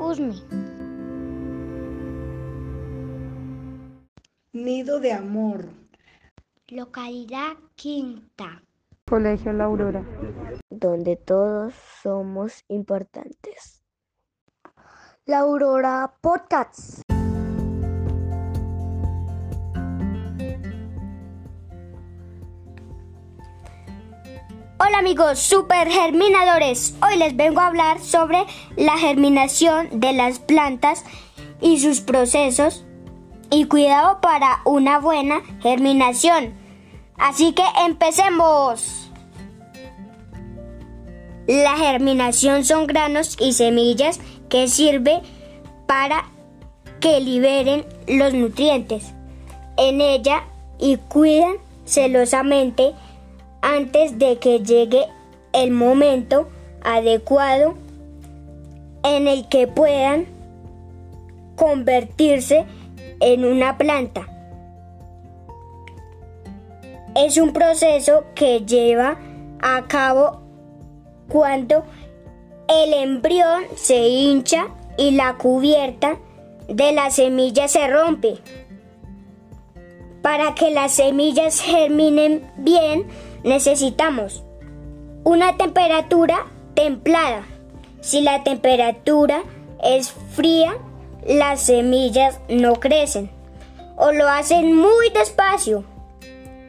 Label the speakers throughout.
Speaker 1: Usme.
Speaker 2: Nido de Amor.
Speaker 1: Localidad Quinta.
Speaker 3: Colegio La Aurora.
Speaker 4: Donde todos somos importantes.
Speaker 5: La Aurora Podcasts.
Speaker 1: Hola amigos super germinadores, hoy les vengo a hablar sobre la germinación de las plantas y sus procesos y cuidado para una buena germinación. Así que empecemos. La germinación son granos y semillas que sirve para que liberen los nutrientes en ella y cuidan celosamente antes de que llegue el momento adecuado en el que puedan convertirse en una planta. Es un proceso que lleva a cabo cuando el embrión se hincha y la cubierta de la semilla se rompe. Para que las semillas germinen bien, necesitamos una temperatura templada. Si la temperatura es fría, las semillas no crecen o lo hacen muy despacio.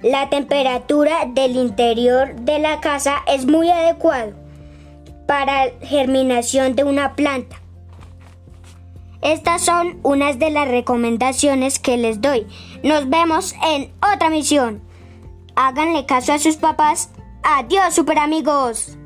Speaker 1: La temperatura del interior de la casa es muy adecuado para germinación de una planta. Estas son unas de las recomendaciones que les doy. Nos vemos en otra misión háganle caso a sus papás. Adiós, super amigos.